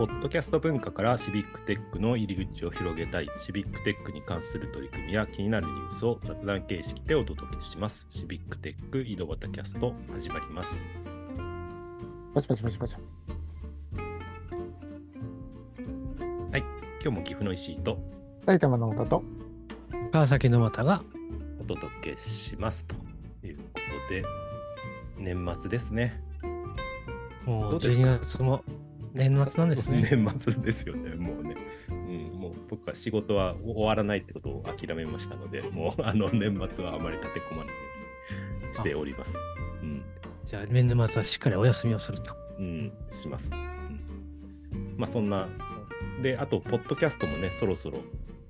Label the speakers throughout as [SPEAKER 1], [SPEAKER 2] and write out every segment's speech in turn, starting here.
[SPEAKER 1] ポッドキャスト文化からシビックテックの入り口を広げたい、シビックテックに関する取り組みや気になるニュースを雑談形式でお届けします。シビックテック井戸端キャスト始まります。
[SPEAKER 2] パチパチパチパチ。
[SPEAKER 1] 今日も岐阜の石井と
[SPEAKER 2] 埼玉の歌と、
[SPEAKER 3] 川崎の又が
[SPEAKER 1] お届けしますということで、年末ですね。
[SPEAKER 3] もう
[SPEAKER 1] どうですか
[SPEAKER 3] ？12月も年末なんですね。
[SPEAKER 1] 年末ですよね、もうね。うん、もう僕は仕事は終わらないってことを諦めましたので、もうあの年末はあまり立て込まないようにしております。うん、
[SPEAKER 3] じゃあ年末はしっかりお休みをすると。
[SPEAKER 1] うん、します。うん、まあそんな、で、あと、ポッドキャストもね、そろそろ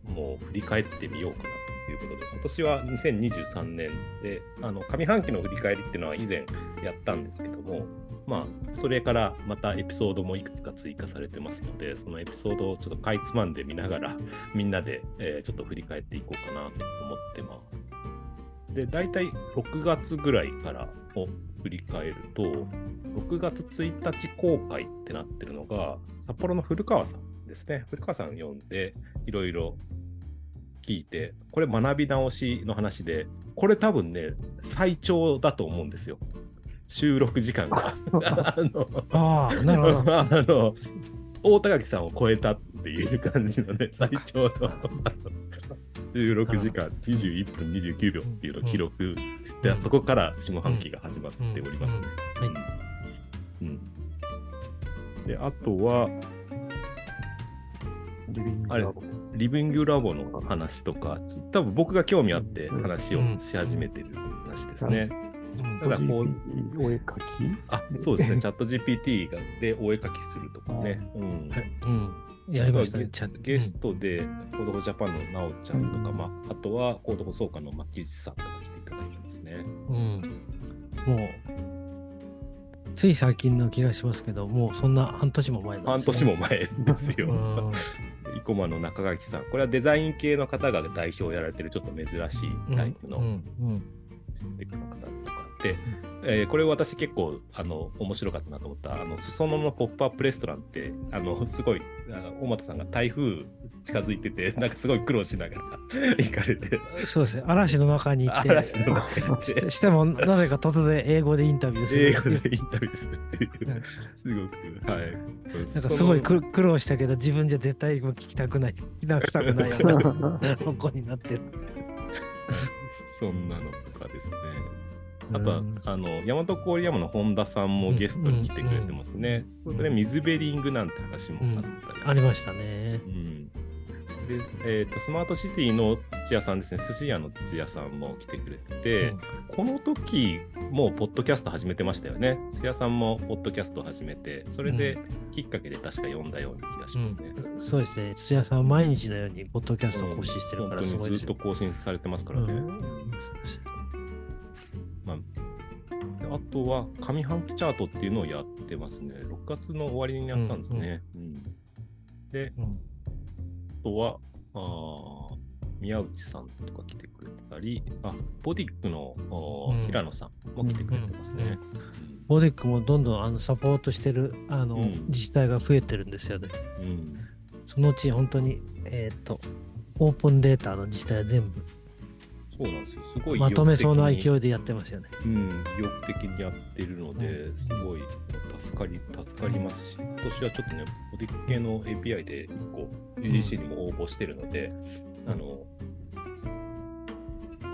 [SPEAKER 1] もう振り返ってみようかなということで、今年は2023年で、あの上半期の振り返りっていうのは以前やったんですけども、まあ、それからまたエピソードもいくつか追加されてますので、そのエピソードをちょっとかいつまんで見ながら、みんなで、えーちょっと振り返っていこうかなと思ってます。で、大体6月ぐらいからを振り返ると、6月1日公開ってなってるのが、札幌の古川さんですね。古川さん読んで、いろいろ聞いて、これ学び直しの話で、これ多分ね、最長だと思うんですよ。収録時間が。あの。大高木さんを超えたっていう感じのね、最長の。あの16時間21分29秒っていうのを記録して、そこから下半期が始まっておりますね。で、あとは、
[SPEAKER 2] リビング
[SPEAKER 1] あれ
[SPEAKER 2] ラボ。
[SPEAKER 1] リビングラボの話とか、多分僕が興味あって話をし始めてる話ですね。
[SPEAKER 3] うん
[SPEAKER 1] ただこう
[SPEAKER 2] お絵描き？
[SPEAKER 1] あ、そうですね。チャット GPT がでお絵描きするとかね。うん
[SPEAKER 3] はいうん。やりましたね。
[SPEAKER 1] ゲストで、コードフジャパンのなおちゃんとか、
[SPEAKER 2] うん
[SPEAKER 1] まあ、あとはコードフ総監の牧内さんとか来ていただいてますね。
[SPEAKER 3] うん。もう、つい最近の気がしますけど、もうそんな半年も前なん
[SPEAKER 1] 半
[SPEAKER 3] ですね
[SPEAKER 1] 年も前です
[SPEAKER 3] う
[SPEAKER 1] よ。
[SPEAKER 3] ん。
[SPEAKER 1] 生駒の中垣さん。これはデザイン系の方が代表をやられてるちょっと珍しいタイプの
[SPEAKER 3] うんうん
[SPEAKER 1] テクの方とかで、えーこれ私結構あの面白かったなと思ったあの裾野のポップアップレストランってあのすごい大俣さんが台風近づいてて なんかすごい苦労しながら 行かれて。
[SPEAKER 3] うんそうですね。嵐の中に行って、
[SPEAKER 1] 嵐
[SPEAKER 3] ししてもなぜか突然英語でインタビューする。
[SPEAKER 1] 英語でインタビューするっていう。
[SPEAKER 3] うん
[SPEAKER 1] すごくはい。
[SPEAKER 3] なんかすごい苦苦労したけど、自分じゃ絶対聞きたくない、聞きたくない。ようなとこになって。る。
[SPEAKER 1] そんなのとかですね。あとは、
[SPEAKER 3] うん
[SPEAKER 1] あの大和郡山の本田さんもゲストに来てくれてますね。
[SPEAKER 3] うん。
[SPEAKER 1] これで水ベリングなんて話もあったり、
[SPEAKER 3] ありましたね。
[SPEAKER 1] う。んでえーと、スマートシティの土屋さんですね、寿司屋の土屋さんも来てくれてて、この時もうポッドキャスト始めてましたよね。土屋さんもポッドキャスト始めて、それできっかけで確か読んだような気がしますね。
[SPEAKER 3] うんそうですね。土屋さんは毎日のようにポッドキャストを更新してるからすごいですよ
[SPEAKER 1] 本当にずっと更新されてますからね。
[SPEAKER 3] うん
[SPEAKER 1] まあ、であとは上半期チャートっていうのをやってますね。6月の終わりにやったんですね。うんで、
[SPEAKER 3] うん
[SPEAKER 1] あとは、あー宮内さんとか来てくれてたり、あ、ボディックの
[SPEAKER 3] うん。
[SPEAKER 1] 平野さんも来てくれてますね。
[SPEAKER 3] ボディックもどんどんあのサポートしてるあの、
[SPEAKER 1] うん。
[SPEAKER 3] 自治体が増えてるんですよね。
[SPEAKER 1] うん。うん
[SPEAKER 3] そのうち本当に、えっ、と、オープンデータの自治体は全部
[SPEAKER 1] そうなんですよ。すごい
[SPEAKER 3] まとめそうな勢いでやってますよね。
[SPEAKER 1] うん、意欲的にやってるので、
[SPEAKER 3] うん
[SPEAKER 1] すごい助かり、助かりますし、今年はちょっとね、ボディック系の API で1個 UDC にも応募してるので、あの、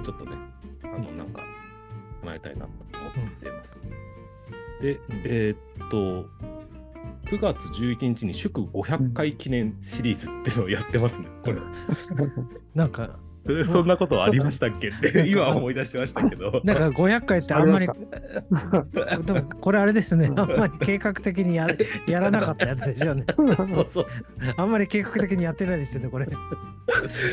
[SPEAKER 1] ちょっとね、あの、なんか、叶えたいなと思ってます。で、えーっと、9月11日に祝500回記念シリーズっていうのをやってますね、これ。
[SPEAKER 3] なんか、
[SPEAKER 1] え そんなことありましたっけ？って、今思い出しましたけど。
[SPEAKER 3] なんか500回ってあんまり
[SPEAKER 2] あ、
[SPEAKER 3] でもこれあれですね、あんまり計画的にややらなかったやつですよね。
[SPEAKER 1] そうそう。
[SPEAKER 3] あんまり計画的にやってないですよね、これ。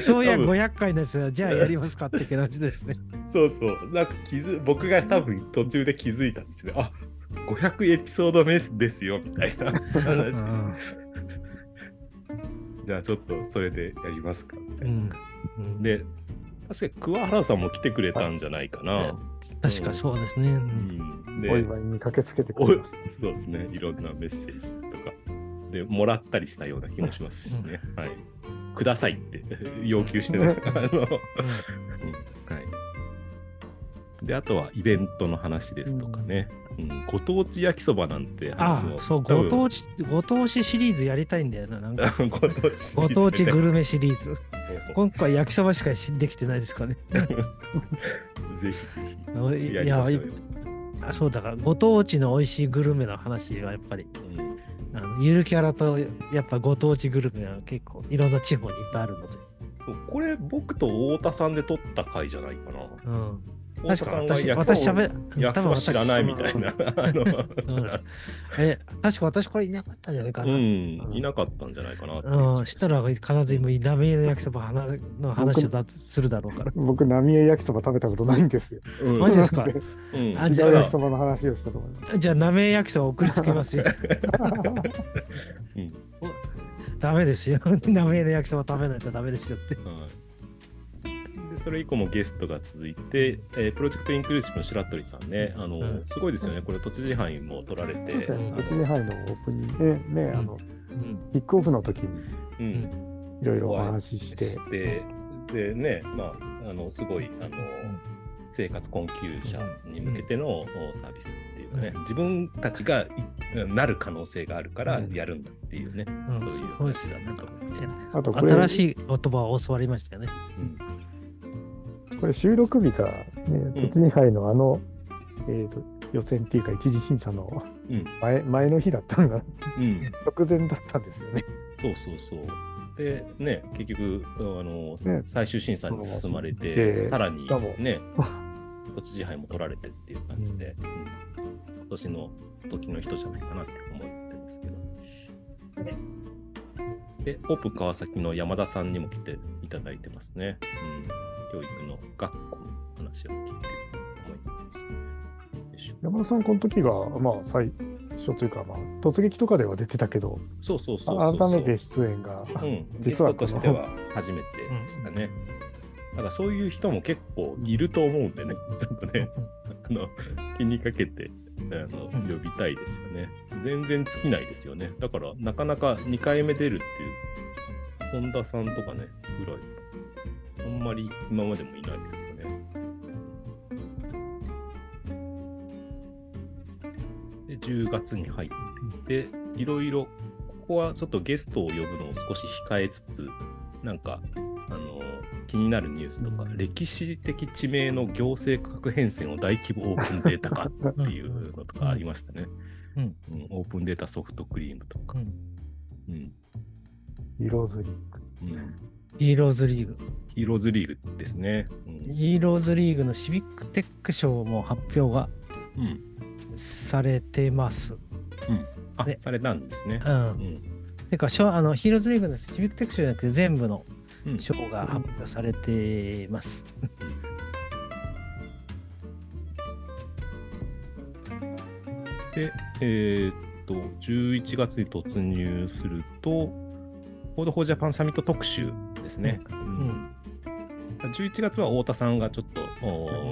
[SPEAKER 3] そういや
[SPEAKER 1] 多分
[SPEAKER 3] 500回ですよ、じゃあやりますかって感じですね。
[SPEAKER 1] そうそう。なんか気づ僕が多分途中で気づいたんですね。あ500エピソード目ですよみたいな話。じゃあちょっとそれでやりますかみたいな。
[SPEAKER 3] うんうん
[SPEAKER 1] で、確かに桑原さんも来てくれたんじゃないかな。
[SPEAKER 3] 確かそうですね。う
[SPEAKER 1] うんん、で
[SPEAKER 2] お祝いに駆けつけてく
[SPEAKER 1] お
[SPEAKER 2] れた。
[SPEAKER 1] そうですね。いろんなメッセージとか。うんでもらったりしたような気もしますしね。はい。くださいって 要求してね。あのうんはい。で、あとはイベントの話ですとかね。うん、ご当地焼きそばなんて話も。
[SPEAKER 3] あそう、ご当地、ご当地シリーズやりたいんだよな。なんか
[SPEAKER 1] ご当地
[SPEAKER 3] グルメシリーズ。
[SPEAKER 1] メ。
[SPEAKER 3] 今回焼きそばしかしできてないですかね。
[SPEAKER 1] ぜひぜひ。
[SPEAKER 3] あい
[SPEAKER 1] や。
[SPEAKER 3] あそうだから、ご当地の美味しいグルメの話はやっぱり、
[SPEAKER 1] うん
[SPEAKER 3] あのゆるキャラとやっぱご当地グルメは結構いろんな地方にいっぱいあるので。
[SPEAKER 1] そうこれ僕と太田さんで撮った回じゃないかな。
[SPEAKER 3] うん、確か私、私しゃべ、
[SPEAKER 1] 焼きそば知らないみたいな。
[SPEAKER 3] え、確か私これいなかったんじゃないかな。
[SPEAKER 1] うん、いなかったんじゃないかな
[SPEAKER 3] したら必ず今、ラメの焼きそば話の話をだするだろうから。
[SPEAKER 2] 僕、浪江焼きそば食べたことないんですよ。
[SPEAKER 1] うん
[SPEAKER 3] マジですか？
[SPEAKER 1] うん
[SPEAKER 3] あじゃあ
[SPEAKER 2] 焼きそばの話をしたと思います。
[SPEAKER 3] じゃあ、なめ焼きそば送りつけますよ。
[SPEAKER 1] うん
[SPEAKER 3] ダメですよ。なめの焼きそば食べないとダメですよって。
[SPEAKER 1] それ以降もゲストが続いて、えープロジェクトインクルーシブの白鳥さんね、あの
[SPEAKER 3] うん
[SPEAKER 1] すごいですよね、これ、都知事杯も取られて、
[SPEAKER 2] そうですね。
[SPEAKER 1] あ
[SPEAKER 2] 1時半のオープニングで、ね、あの、
[SPEAKER 3] うん。
[SPEAKER 2] キックオフの時に
[SPEAKER 1] うん。
[SPEAKER 2] いろいろお話しして、
[SPEAKER 1] してでね、まあ、あのすごいあの、生活困窮者に向けてのサービスっていうかね、自分たちがいなる可能性があるから
[SPEAKER 3] うん。
[SPEAKER 1] やるんだっていうね、
[SPEAKER 3] うん。
[SPEAKER 1] そういう話だったと思います。
[SPEAKER 2] あと
[SPEAKER 3] 新しい言葉を教わりましたよね。
[SPEAKER 2] これ収録日が、ね、都知事杯のあの、えーと予選っていうか一次審査の
[SPEAKER 1] うん。
[SPEAKER 2] 前前の日だったんだ、
[SPEAKER 1] うん。
[SPEAKER 2] 直前だったんですよね。
[SPEAKER 1] そうそうそう。で、ね、結局、あの、
[SPEAKER 2] ね。
[SPEAKER 1] 最終審査に進まれて、
[SPEAKER 2] で
[SPEAKER 1] さらにね、都知事杯も取られてっていう感じで、うん。今年の時の人じゃないかなって思ってますけど。で、オープン川崎の山田さんにも来ていただいてますね。うん、教育の学校の話を聞いてると思います。
[SPEAKER 2] 山田さん、この時が、まあ、最初というか、まあ、突撃とかでは出てたけど、
[SPEAKER 1] そうそうそうそうそう。
[SPEAKER 2] 改めて出演が、
[SPEAKER 1] うん、
[SPEAKER 2] 実は
[SPEAKER 1] トとしては初めてでしたね。だからそういう人も結構いると思うんでね、ちょっとね、あの気にかけてあの
[SPEAKER 3] うん
[SPEAKER 1] 呼びたいですよね。全然尽きないですよね。だからなかなか2回目出るっていう、本田さんとかね、ぐらい、あんまり今までもいないですよね。で、10月に入ってきて、いろいろ、ここはちょっとゲストを呼ぶのを少し控えつつ、なんか、気になるニュースとか、
[SPEAKER 3] うん
[SPEAKER 1] 歴史的地名の行政区画変遷を大規模オープンデータ化っていうのとかありましたね。
[SPEAKER 3] うん
[SPEAKER 1] うんオープンデータソフトクリームとか。
[SPEAKER 3] うん
[SPEAKER 1] うん
[SPEAKER 2] ヒーローズリーグ。
[SPEAKER 1] うん
[SPEAKER 3] ヒーローズリーグ。
[SPEAKER 1] ヒーローズリーグですね。うん
[SPEAKER 3] ヒーローズリーグのシビックテック賞も発表が
[SPEAKER 1] うん
[SPEAKER 3] されてます。
[SPEAKER 1] あ、
[SPEAKER 3] ね
[SPEAKER 1] されたんですね。
[SPEAKER 3] うん
[SPEAKER 1] う。ん
[SPEAKER 3] てか、賞あのヒーローズリーグのシビックテック賞じゃなくて全部の
[SPEAKER 1] うん
[SPEAKER 3] 賞が発表されてます。
[SPEAKER 1] で、えーっと、11月に突入すると、 Code for Japan サミット特集ですね。
[SPEAKER 3] う
[SPEAKER 1] うん
[SPEAKER 3] ん。
[SPEAKER 1] 11月は太田さんがちょっと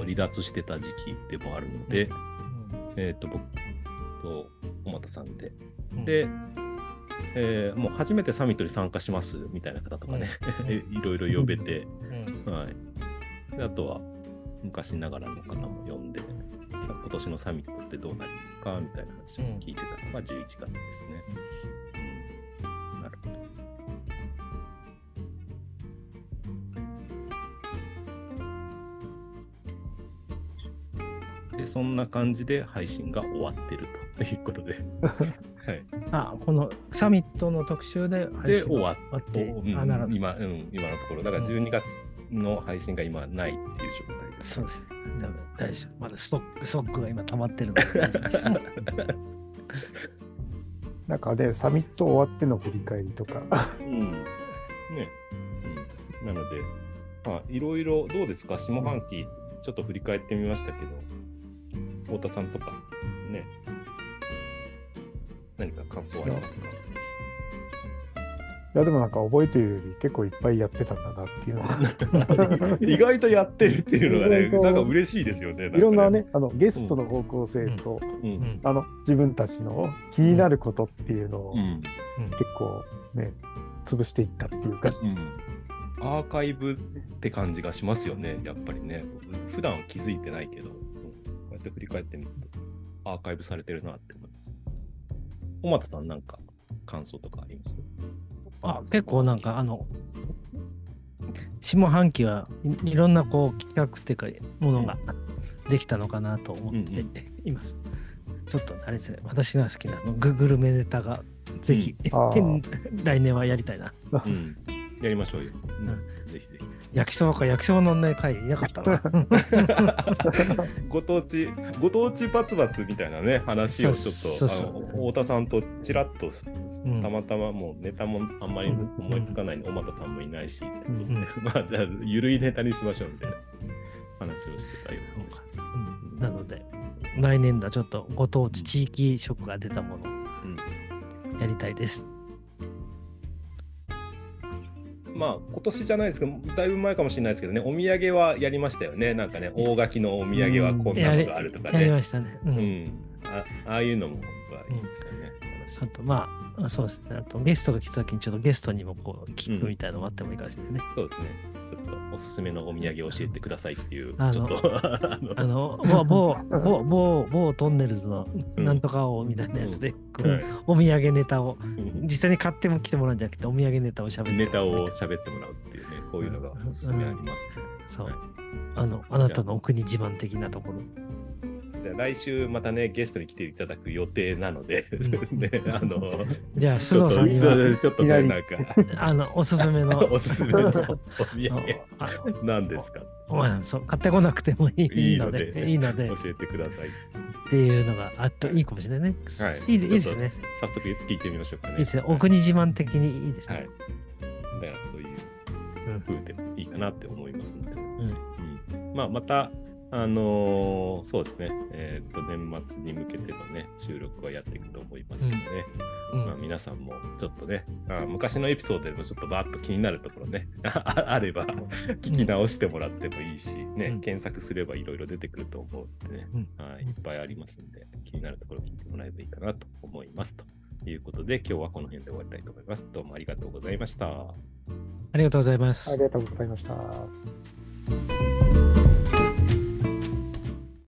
[SPEAKER 1] 離脱してた時期でもあるので、えーっと、僕と小俣さんで。
[SPEAKER 3] うん、
[SPEAKER 1] で、えーもう初めてサミットに参加しますみたいな方とかね、
[SPEAKER 3] うん
[SPEAKER 1] いろいろ呼べて、
[SPEAKER 3] うん
[SPEAKER 1] はい。であとは、昔ながらの方も呼んで、さ今年のサミットってどうなりますかみたいな話を聞いてたのが11月ですね。で、そんな感じで配信が終わってるということで。はい。
[SPEAKER 3] あ、このサミットの特集で配
[SPEAKER 1] で、
[SPEAKER 3] 信
[SPEAKER 1] 終わ
[SPEAKER 3] 終わって、
[SPEAKER 1] うん
[SPEAKER 3] あ、なるほど。
[SPEAKER 1] 今、うん、今のところ、だから12月の配信が今ないっていう状態です。
[SPEAKER 3] そうですね。大丈夫。まだストック、ストックが今溜まってるので大丈夫です。
[SPEAKER 2] なんかね、サミット終わっての振り返りとか、
[SPEAKER 1] うん。ね。うん。なので、まあ、いろいろどうですか？下半期、ちょっと振り返ってみましたけど、太田さんとか、ね。何か感想ありますか？
[SPEAKER 2] や、でもなんか覚えてるより結構いっぱいやってたんだなっていうのが。
[SPEAKER 1] 意外とやってるっていうのがね、なんか嬉しいですよね。
[SPEAKER 2] いろんなね、あのゲストの方向性と、
[SPEAKER 1] うん。
[SPEAKER 3] うん
[SPEAKER 2] あの自分たちの気になることっていうのを
[SPEAKER 1] うん。
[SPEAKER 2] 結構ね、潰していったっていうか。
[SPEAKER 1] うんアーカイブって感じがしますよね、やっぱりね。普段は気づいてないけど、って振り返ってみると、アーカイブされてるなって思います。小俣さん、なんか感想とかあります？
[SPEAKER 3] あ結構なんかあの下半期はいいろんなこう企画っていうかものができたのかなと思っています。ちょっとあれですね私が好きなあのググルメネタがぜひ、
[SPEAKER 2] あー
[SPEAKER 3] 来年はやりたいな。
[SPEAKER 1] うん。やりましょうよ。うん。
[SPEAKER 3] 焼きそばか焼きそばのね会いなかったな。
[SPEAKER 1] ご当地、ご当地バツバツみたいなね、話をちょっと、太田さんとちらっと
[SPEAKER 3] うん。
[SPEAKER 1] たまたまもうネタもあんまり思いつかないの、小俣さんもいないし、
[SPEAKER 2] ん
[SPEAKER 1] まあ、じゃあ、ゆるいネタにしましょうみたいな話をしてたような気がします。
[SPEAKER 3] うん。なので来年度はちょっとご当地地域色が出たものやりたいです。
[SPEAKER 1] まあ、今年じゃないですけど、だいぶ前かもしれないですけどね、お土産はやりましたよね。なんかね、大垣のお土産はこんなのがあるとか
[SPEAKER 3] やり
[SPEAKER 1] ね。
[SPEAKER 3] ましたね。う
[SPEAKER 1] うんん。あああいうのもいいですよね。
[SPEAKER 3] あとまあそうですね。あとゲストが来た時にちょっとゲストにもこう聞くみたいなのもあってもいいかもしれないですね。
[SPEAKER 1] そうですね。ちょっとおすすめのお土産を教えてくださいっていう、
[SPEAKER 3] あの
[SPEAKER 1] ちょっと、あ の
[SPEAKER 3] あの、某、某、某、某、某トンネルズの
[SPEAKER 1] うん。
[SPEAKER 3] なんとかをみたいなやつで、お土産ネタを、
[SPEAKER 1] うん。
[SPEAKER 3] 実際に買っても来てもらうんじゃなくて、お土産ネタを喋って
[SPEAKER 1] ネタを喋ってもらうっていうね、こういうのがおすすめありますね。
[SPEAKER 3] そう。
[SPEAKER 1] はい。
[SPEAKER 3] あの、あなたのお国自慢的なところ。
[SPEAKER 1] じゃあ来週またね、ゲストに来ていただく予定なので、ね、あの、
[SPEAKER 3] じゃあ、須藤さんには、
[SPEAKER 1] ちょっとねなんか、
[SPEAKER 3] あの、おすすめの、
[SPEAKER 1] おすすめのお土
[SPEAKER 3] あ
[SPEAKER 1] 産なんですか？
[SPEAKER 3] まあ、そう買ってこなくてもいいので、い
[SPEAKER 1] い
[SPEAKER 3] ので、
[SPEAKER 1] 教えてください。
[SPEAKER 3] っていうのがあっといいかもしれないね。
[SPEAKER 1] はい。
[SPEAKER 3] いいでいいですね。
[SPEAKER 1] 早速聞いてみましょうかね。
[SPEAKER 3] いいですね。お国自慢的にいいです
[SPEAKER 1] はい
[SPEAKER 3] ね。。
[SPEAKER 1] だからそういう
[SPEAKER 3] うん
[SPEAKER 1] 風でもいいかなって思いますので。
[SPEAKER 3] うん
[SPEAKER 1] うんまあ、また、あのーそうですね、えっと、年末に向けてのね、収録はやっていくと思いますけどね。
[SPEAKER 3] うん
[SPEAKER 1] まあ、皆さんもちょっとね、あ昔のエピソードでもちょっとバーッと気になるところね、ああれば聞き直してもらってもいいし、ね、
[SPEAKER 3] うん
[SPEAKER 1] 検索すればいろいろ出てくると思うんでね、
[SPEAKER 3] うん
[SPEAKER 1] はい、いっぱいありますんで、気になるところ聞いてもらえばいいかなと思います。ということで、今日はこの辺で終わりたいと思います。どうもありがとうございました。
[SPEAKER 3] ありがとうございます
[SPEAKER 2] あり。がとうございました。